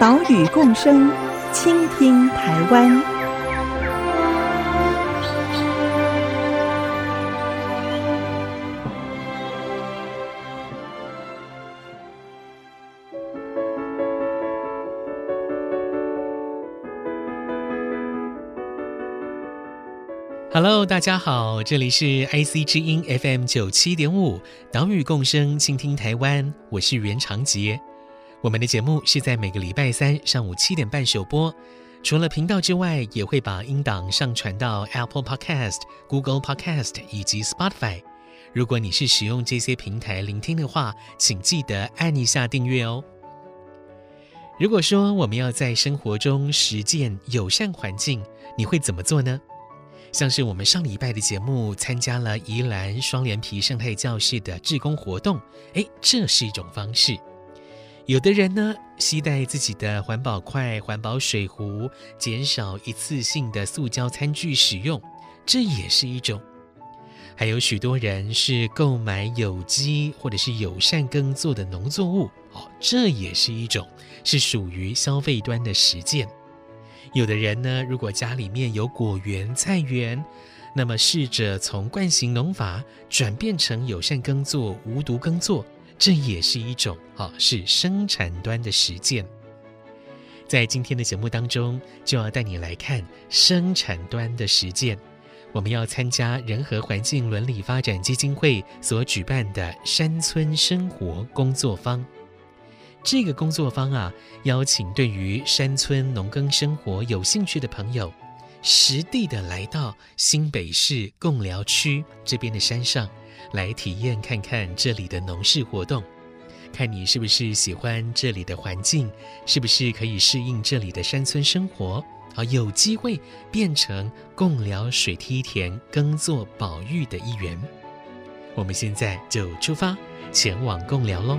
岛屿共生，倾听台湾。Hello，大家好，这里是 IC 之音 FM 九七点五，岛屿共生，倾听台湾，我是袁长杰。我们的节目是在每个礼拜三上午七点半首播，除了频道之外，也会把音档上传到 Apple Podcast、Google Podcast 以及 Spotify。如果你是使用这些平台聆听的话，请记得按一下订阅哦。如果说我们要在生活中实践友善环境，你会怎么做呢？像是我们上礼拜的节目，参加了宜兰双连皮生态教室的志工活动，诶，这是一种方式。有的人呢，携带自己的环保筷、环保水壶，减少一次性的塑胶餐具使用，这也是一种。还有许多人是购买有机或者是友善耕作的农作物，哦，这也是一种，是属于消费端的实践。有的人呢，如果家里面有果园、菜园，那么试着从惯性农法转变成友善耕作、无毒耕作。这也是一种啊，是生产端的实践。在今天的节目当中，就要带你来看生产端的实践。我们要参加人和环境伦理发展基金会所举办的山村生活工作坊。这个工作坊啊，邀请对于山村农耕生活有兴趣的朋友，实地的来到新北市贡寮区这边的山上。来体验看看这里的农事活动，看你是不是喜欢这里的环境，是不是可以适应这里的山村生活，好，有机会变成贡寮水梯田耕作保育的一员。我们现在就出发前往贡寮喽。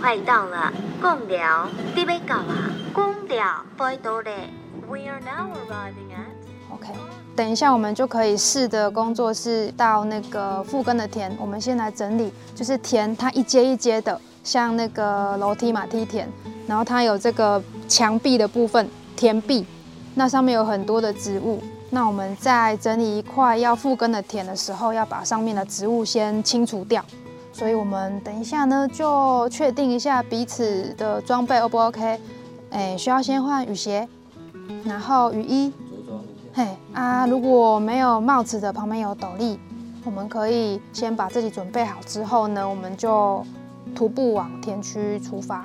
快到了，贡寮，你要到啊？贡寮，拜托嘞。We are now arriving at. OK，等一下我们就可以试的工作是到那个复耕的田。我们先来整理，就是田它一阶一阶的，像那个楼梯嘛，梯田，然后它有这个墙壁的部分，田壁，那上面有很多的植物。那我们在整理一块要复耕的田的时候，要把上面的植物先清除掉。所以我们等一下呢，就确定一下彼此的装备 O 不 OK？哎，需要先换雨鞋，然后雨衣。嘿啊，如果没有帽子的，旁边有斗笠，我们可以先把自己准备好之后呢，我们就徒步往田区出发。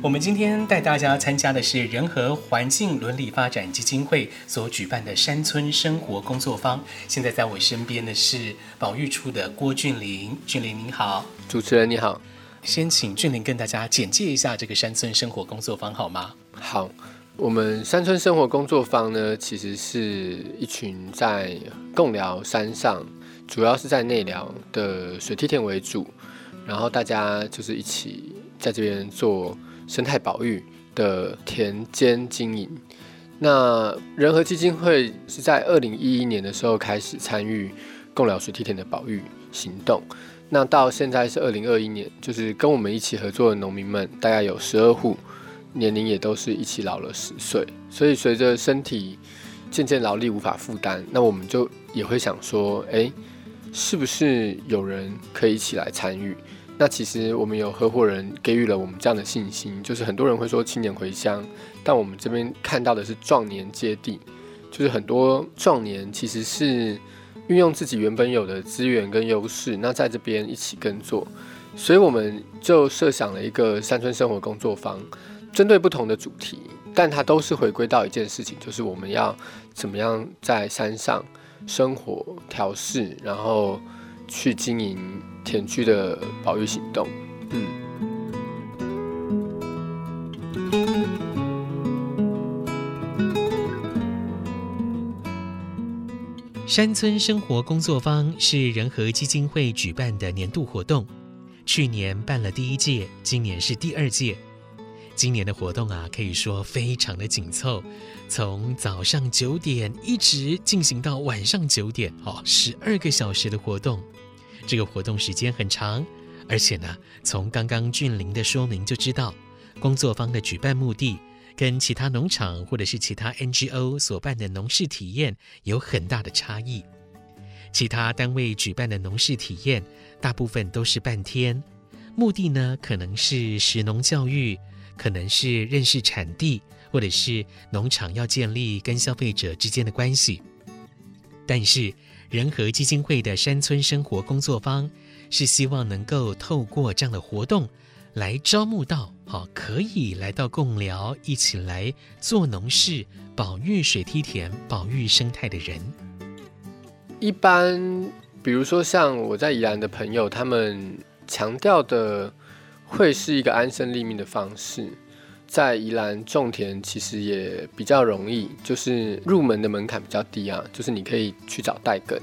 我们今天带大家参加的是人和环境伦理发展基金会所举办的山村生活工作坊。现在在我身边的是保育处的郭俊霖，俊霖您好，主持人你好。先请俊霖跟大家简介一下这个山村生活工作坊好吗？好，我们山村生活工作坊呢，其实是一群在贡寮山上，主要是在内寮的水梯田为主，然后大家就是一起在这边做。生态保育的田间经营，那人和基金会是在二零一一年的时候开始参与贡寮水梯田的保育行动，那到现在是二零二一年，就是跟我们一起合作的农民们大概有十二户，年龄也都是一起老了十岁，所以随着身体渐渐劳力无法负担，那我们就也会想说，诶，是不是有人可以一起来参与？那其实我们有合伙人给予了我们这样的信心，就是很多人会说青年回乡，但我们这边看到的是壮年接地，就是很多壮年其实是运用自己原本有的资源跟优势，那在这边一起耕作，所以我们就设想了一个山村生活工作坊，针对不同的主题，但它都是回归到一件事情，就是我们要怎么样在山上生活、调试，然后去经营田区的保育行动。嗯。山村生活工作坊是仁和基金会举办的年度活动，去年办了第一届，今年是第二届。今年的活动啊，可以说非常的紧凑，从早上九点一直进行到晚上九点，哦，十二个小时的活动。这个活动时间很长，而且呢，从刚刚俊霖的说明就知道，工作坊的举办目的。跟其他农场或者是其他 NGO 所办的农事体验有很大的差异。其他单位举办的农事体验，大部分都是半天，目的呢可能是食农教育，可能是认识产地，或者是农场要建立跟消费者之间的关系。但是仁和基金会的山村生活工作坊，是希望能够透过这样的活动，来招募到。好，可以来到贡寮，一起来做农事、保育水梯田、保育生态的人。一般，比如说像我在宜兰的朋友，他们强调的会是一个安身立命的方式。在宜兰种田其实也比较容易，就是入门的门槛比较低啊，就是你可以去找代耕。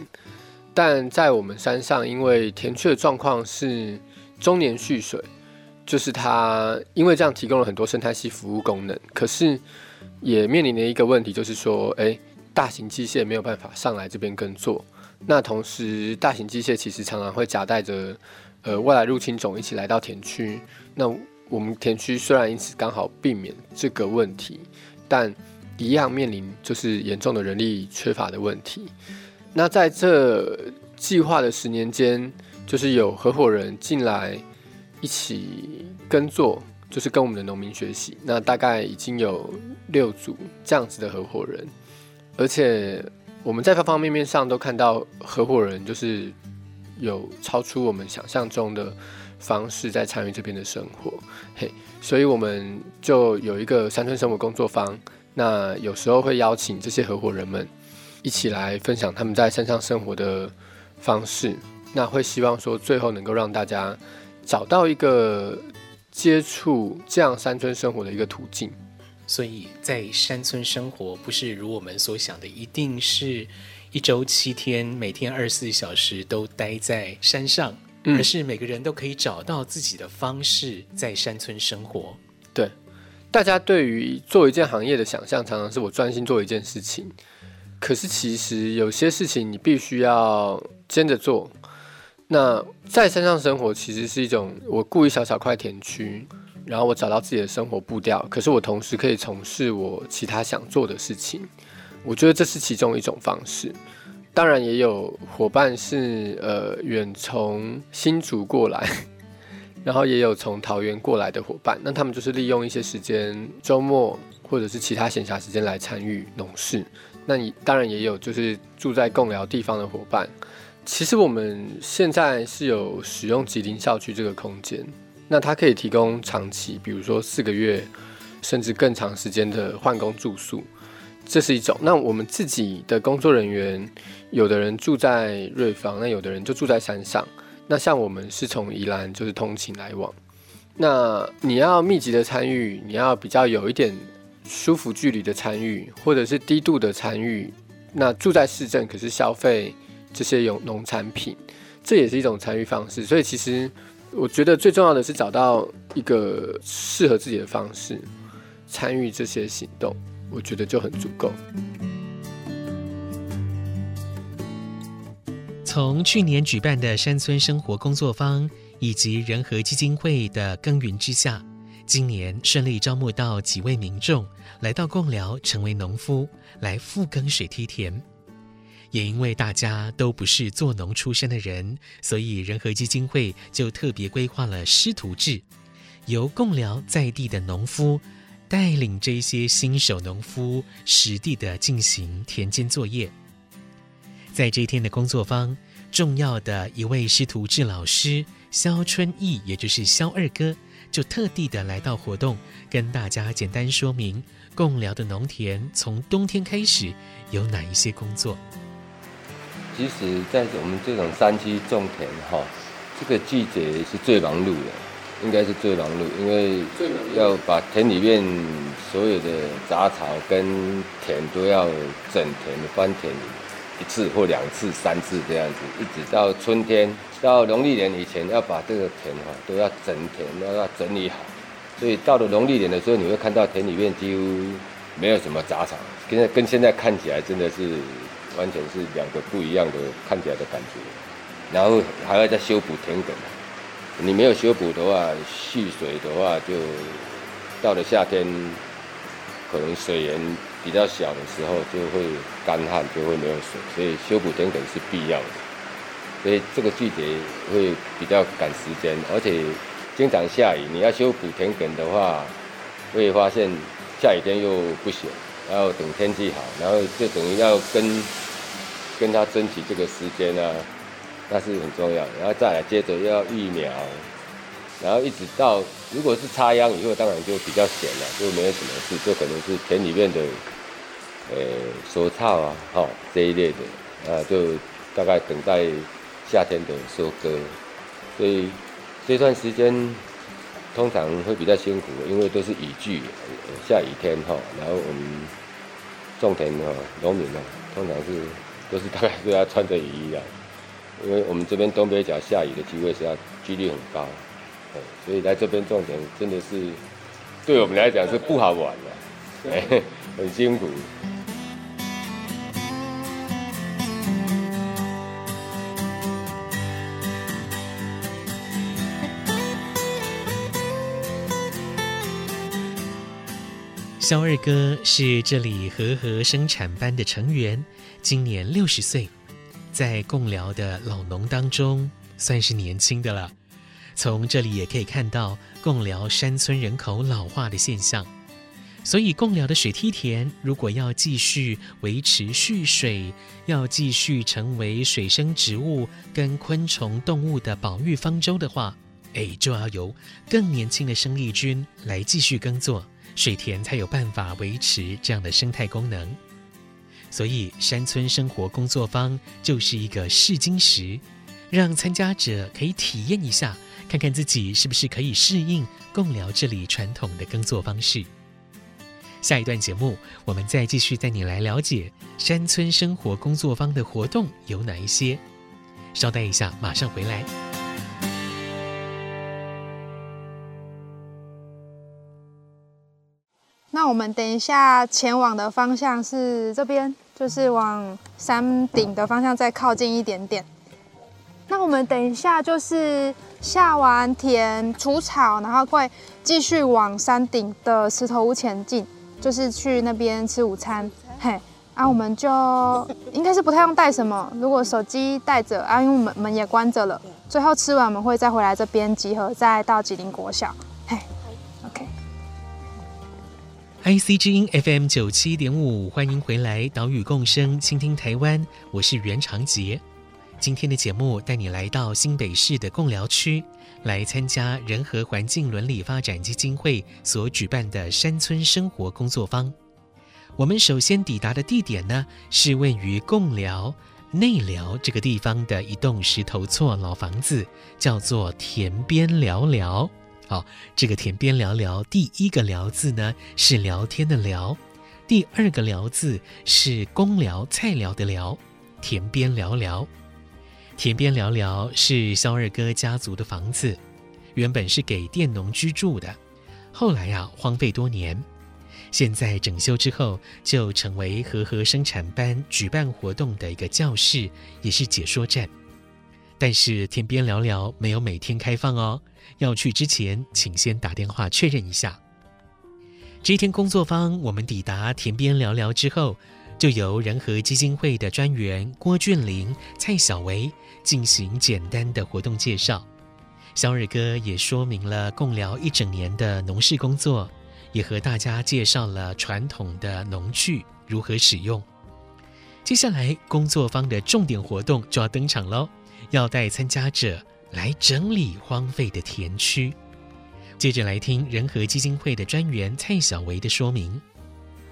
但在我们山上，因为田区的状况是终年蓄水。就是它，因为这样提供了很多生态系服务功能，可是也面临的一个问题，就是说，哎，大型机械没有办法上来这边耕作。那同时，大型机械其实常常会夹带着呃外来入侵种一起来到田区。那我们田区虽然因此刚好避免这个问题，但一样面临就是严重的人力缺乏的问题。那在这计划的十年间，就是有合伙人进来。一起耕作，就是跟我们的农民学习。那大概已经有六组这样子的合伙人，而且我们在方方面面上都看到合伙人就是有超出我们想象中的方式在参与这边的生活。嘿，所以我们就有一个山村生活工作坊。那有时候会邀请这些合伙人们一起来分享他们在山上生活的方式。那会希望说最后能够让大家。找到一个接触这样山村生活的一个途径，所以在山村生活不是如我们所想的，一定是一周七天，每天二十四小时都待在山上，而是每个人都可以找到自己的方式在山村生活。对，大家对于做一件行业的想象，常常是我专心做一件事情，可是其实有些事情你必须要兼着做。那在山上生活其实是一种，我雇一小小块田区，然后我找到自己的生活步调，可是我同时可以从事我其他想做的事情。我觉得这是其中一种方式。当然也有伙伴是呃远从新竹过来，然后也有从桃园过来的伙伴，那他们就是利用一些时间，周末或者是其他闲暇时间来参与农事。那你当然也有就是住在共寮地方的伙伴。其实我们现在是有使用吉林校区这个空间，那它可以提供长期，比如说四个月甚至更长时间的换工住宿，这是一种。那我们自己的工作人员，有的人住在瑞芳，那有的人就住在山上。那像我们是从宜兰就是通勤来往，那你要密集的参与，你要比较有一点舒服距离的参与，或者是低度的参与，那住在市镇可是消费。这些有农产品，这也是一种参与方式。所以，其实我觉得最重要的是找到一个适合自己的方式参与这些行动，我觉得就很足够。从去年举办的山村生活工作坊以及仁和基金会的耕耘之下，今年顺利招募到几位民众来到贡寮，成为农夫，来复耕水梯田。也因为大家都不是做农出身的人，所以仁和基金会就特别规划了师徒制，由贡寮在地的农夫带领这些新手农夫实地的进行田间作业。在这一天的工作坊，重要的一位师徒制老师萧春义，也就是萧二哥，就特地的来到活动，跟大家简单说明共寮的农田从冬天开始有哪一些工作。其实，在我们这种山区种田哈，这个季节是最忙碌的，应该是最忙碌，因为要把田里面所有的杂草跟田都要整田翻田一次或两次、三次这样子，一直到春天，到农历年以前要把这个田哈都要整田，都要整理好。所以到了农历年的时候，你会看到田里面几乎没有什么杂草，跟跟现在看起来真的是。完全是两个不一样的看起来的感觉，然后还要再修补田埂。你没有修补的话，蓄水的话，就到了夏天，可能水源比较小的时候，就会干旱，就会没有水。所以修补田埂是必要的。所以这个季节会比较赶时间，而且经常下雨。你要修补田埂的话，会发现下雨天又不行，然后等天气好，然后就等于要跟。跟他争取这个时间啊，那是很重要。然后再来接着要育苗，然后一直到如果是插秧以后，当然就比较闲了，就没有什么事，就可能是田里面的呃收草啊，哈、哦、这一类的，啊就大概等待夏天的收割。所以这段时间通常会比较辛苦，因为都是雨季，下雨天哈、哦，然后我们种田哈，农民呢通常是。都是大概都要穿着雨衣啊，因为我们这边东北角下雨的机会是要几率很高，所以来这边种田真的是对我们来讲是不好玩的，很辛苦。肖二哥是这里和合生产班的成员，今年六十岁，在贡寮的老农当中算是年轻的了。从这里也可以看到贡寮山村人口老化的现象，所以贡寮的水梯田如果要继续维持蓄水，要继续成为水生植物跟昆虫动物的保育方舟的话，哎，就要由更年轻的生力军来继续耕作。水田才有办法维持这样的生态功能，所以山村生活工作坊就是一个试金石，让参加者可以体验一下，看看自己是不是可以适应共聊这里传统的耕作方式。下一段节目，我们再继续带你来了解山村生活工作坊的活动有哪一些。稍待一下，马上回来。那我们等一下前往的方向是这边，就是往山顶的方向再靠近一点点。那我们等一下就是下完田除草，然后会继续往山顶的石头屋前进，就是去那边吃午餐。嘿，啊，我们就应该是不太用带什么，如果手机带着，啊，因为门门也关着了。最后吃完我们会再回来这边集合，再到吉林国小。IC 之音 FM 九七点五，欢迎回来，岛屿共生，倾听台湾，我是袁长杰。今天的节目带你来到新北市的贡寮区，来参加仁和环境伦理发展基金会所举办的山村生活工作坊。我们首先抵达的地点呢，是位于贡寮内寮这个地方的一栋石头厝老房子，叫做田边寮寮。好，这个田边聊聊，第一个聊字呢是聊天的聊，第二个聊字是公聊菜聊的聊，田边聊聊。田边聊聊是肖二哥家族的房子，原本是给佃农居住的，后来呀、啊、荒废多年，现在整修之后就成为和合生产班举办活动的一个教室，也是解说站。但是田边聊聊没有每天开放哦。要去之前，请先打电话确认一下。这一天工作坊，我们抵达田边聊聊之后，就由仁和基金会的专员郭俊霖、蔡小维进行简单的活动介绍。萧二哥也说明了共聊一整年的农事工作，也和大家介绍了传统的农具如何使用。接下来工作坊的重点活动就要登场喽，要带参加者。来整理荒废的田区，接着来听仁和基金会的专员蔡小维的说明。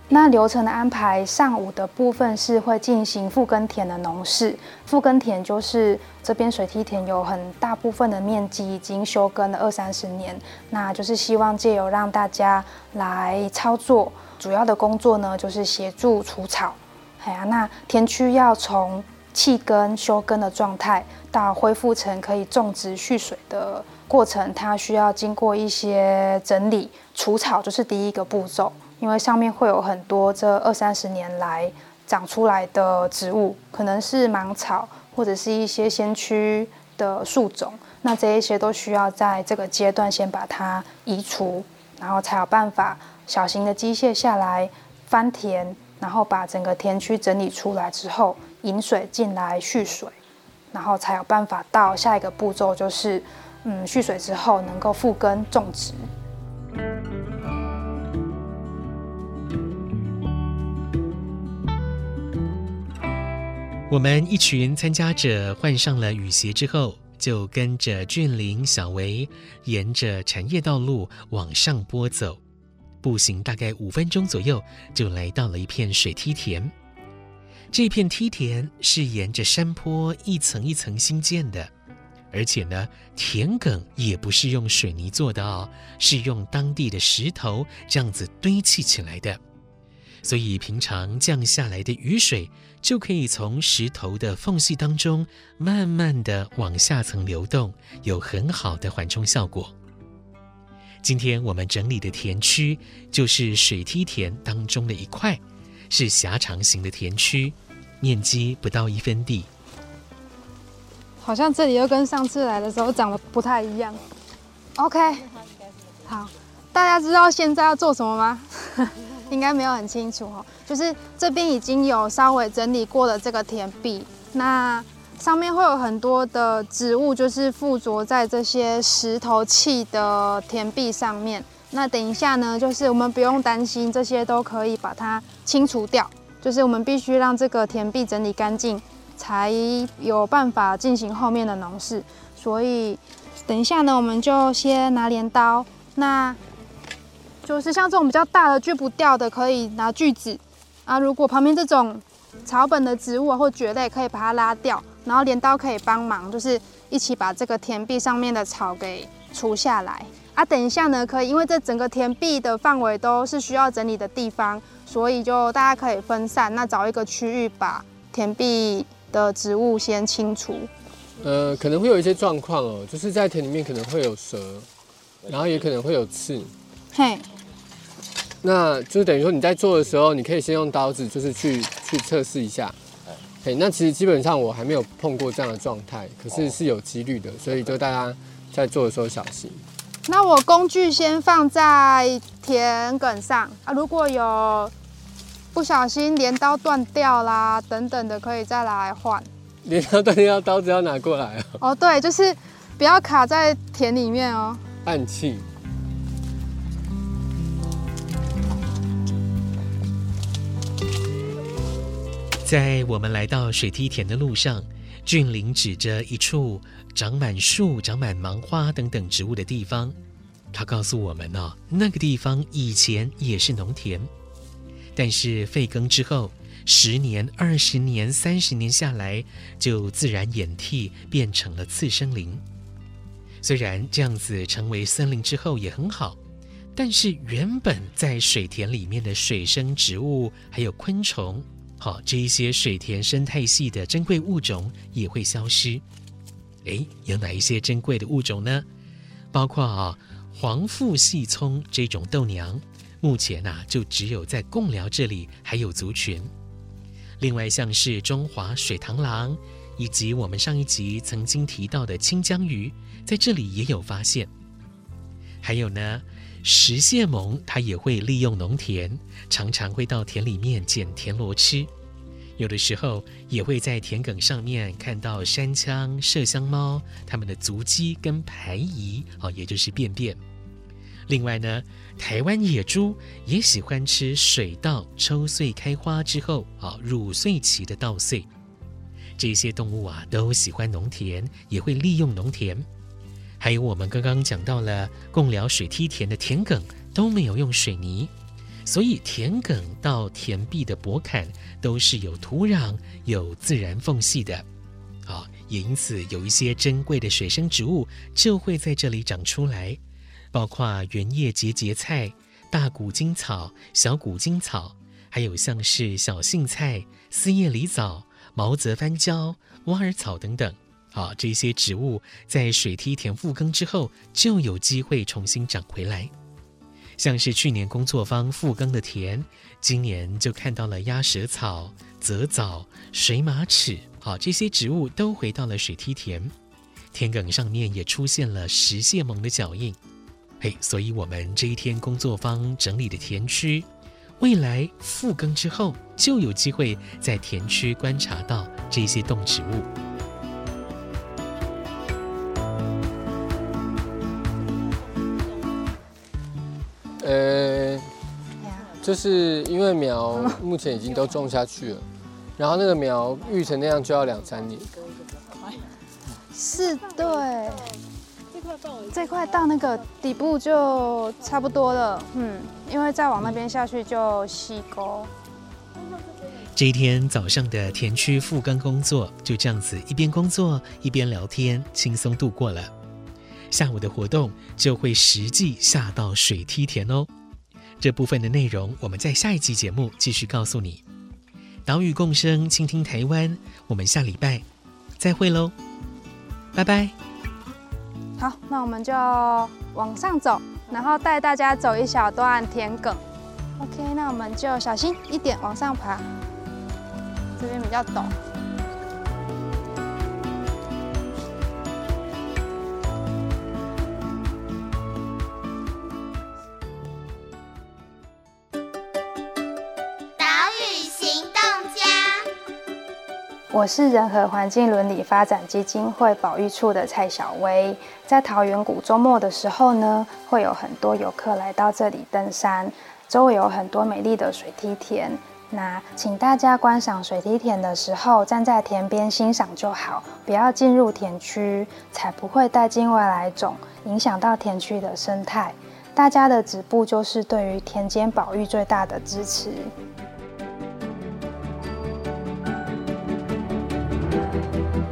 那流程的安排，上午的部分是会进行复耕田的农事。复耕田就是这边水梯田有很大部分的面积已经休耕了二三十年，那就是希望借由让大家来操作。主要的工作呢，就是协助除草。哎呀，那田区要从弃根、休根的状态到恢复成可以种植蓄水的过程，它需要经过一些整理。除草就是第一个步骤。因为上面会有很多这二三十年来长出来的植物，可能是芒草或者是一些先驱的树种，那这一些都需要在这个阶段先把它移除，然后才有办法小型的机械下来翻田，然后把整个田区整理出来之后引水进来蓄水，然后才有办法到下一个步骤，就是嗯蓄水之后能够复耕种植。我们一群参加者换上了雨鞋之后，就跟着俊林、小维沿着产业道路往上坡走，步行大概五分钟左右，就来到了一片水梯田。这片梯田是沿着山坡一层一层新建的，而且呢，田埂也不是用水泥做的哦，是用当地的石头这样子堆砌起来的。所以，平常降下来的雨水就可以从石头的缝隙当中慢慢的往下层流动，有很好的缓冲效果。今天我们整理的田区就是水梯田当中的一块，是狭长型的田区，面积不到一分地。好像这里又跟上次来的时候长得不太一样。OK，好，大家知道现在要做什么吗？应该没有很清楚哦，就是这边已经有稍微整理过的这个田壁，那上面会有很多的植物，就是附着在这些石头砌的田壁上面。那等一下呢，就是我们不用担心，这些都可以把它清除掉。就是我们必须让这个田壁整理干净，才有办法进行后面的农事。所以等一下呢，我们就先拿镰刀。那就是像这种比较大的锯不掉的，可以拿锯子啊。如果旁边这种草本的植物啊或蕨类，可以把它拉掉，然后镰刀可以帮忙，就是一起把这个田壁上面的草给除下来啊。等一下呢，可以，因为这整个田壁的范围都是需要整理的地方，所以就大家可以分散，那找一个区域把田壁的植物先清除。呃，可能会有一些状况哦，就是在田里面可能会有蛇，然后也可能会有刺。嘿。那就是等于说你在做的时候，你可以先用刀子，就是去去测试一下。哎，那其实基本上我还没有碰过这样的状态，可是是有几率的，所以就大家在做的时候小心。那我工具先放在田埂上啊，如果有不小心镰刀断掉啦等等的，可以再来换。镰刀断掉，刀子要拿过来哦。哦，对，就是不要卡在田里面哦。暗器。在我们来到水梯田的路上，俊林指着一处长满树、长满芒花等等植物的地方，他告诉我们呢、哦，那个地方以前也是农田，但是废耕之后，十年、二十年、三十年下来，就自然演替变成了次生林。虽然这样子成为森林之后也很好，但是原本在水田里面的水生植物还有昆虫。好，这一些水田生态系的珍贵物种也会消失。诶，有哪一些珍贵的物种呢？包括啊，黄腹细葱这种豆娘，目前呐、啊、就只有在贡寮这里还有族群。另外像是中华水螳螂，以及我们上一集曾经提到的清江鱼，在这里也有发现。还有呢。食蟹獴它也会利用农田，常常会到田里面捡田螺吃。有的时候也会在田埂上面看到山羌、麝香猫它们的足迹跟排遗，哦，也就是便便。另外呢，台湾野猪也喜欢吃水稻抽穗开花之后啊，乳穗期的稻穗。这些动物啊，都喜欢农田，也会利用农田。还有我们刚刚讲到了贡寮水梯田的田埂都没有用水泥，所以田埂到田壁的薄坎都是有土壤、有自然缝隙的。啊，也因此有一些珍贵的水生植物就会在这里长出来，包括圆叶节节菜、大骨精草、小骨精草，还有像是小杏菜、丝叶狸藻、毛泽番椒、挖耳草等等。好，这些植物在水梯田复耕之后，就有机会重新长回来。像是去年工作方复耕的田，今年就看到了鸭舌草、泽藻、水马齿，好，这些植物都回到了水梯田，田埂上面也出现了石蟹獴的脚印。嘿，所以我们这一天工作方整理的田区，未来复耕之后，就有机会在田区观察到这些动植物。就是因为苗目前已经都种下去了，然后那个苗育成那样就要两三年。是，对。这块到那个底部就差不多了，嗯，因为再往那边下去就溪沟。这一天早上的田区复耕工作就这样子一边工作一边聊天，轻松度过了。下午的活动就会实际下到水梯田哦。这部分的内容，我们在下一集节目继续告诉你。岛屿共生，倾听台湾。我们下礼拜再会喽，拜拜。好，那我们就往上走，然后带大家走一小段田埂。OK，那我们就小心一点往上爬，这边比较陡。我是人和环境伦理发展基金会保育处的蔡小薇。在桃源谷周末的时候呢，会有很多游客来到这里登山，周围有很多美丽的水梯田。那请大家观赏水梯田的时候，站在田边欣赏就好，不要进入田区，才不会带进外来种，影响到田区的生态。大家的止步就是对于田间保育最大的支持。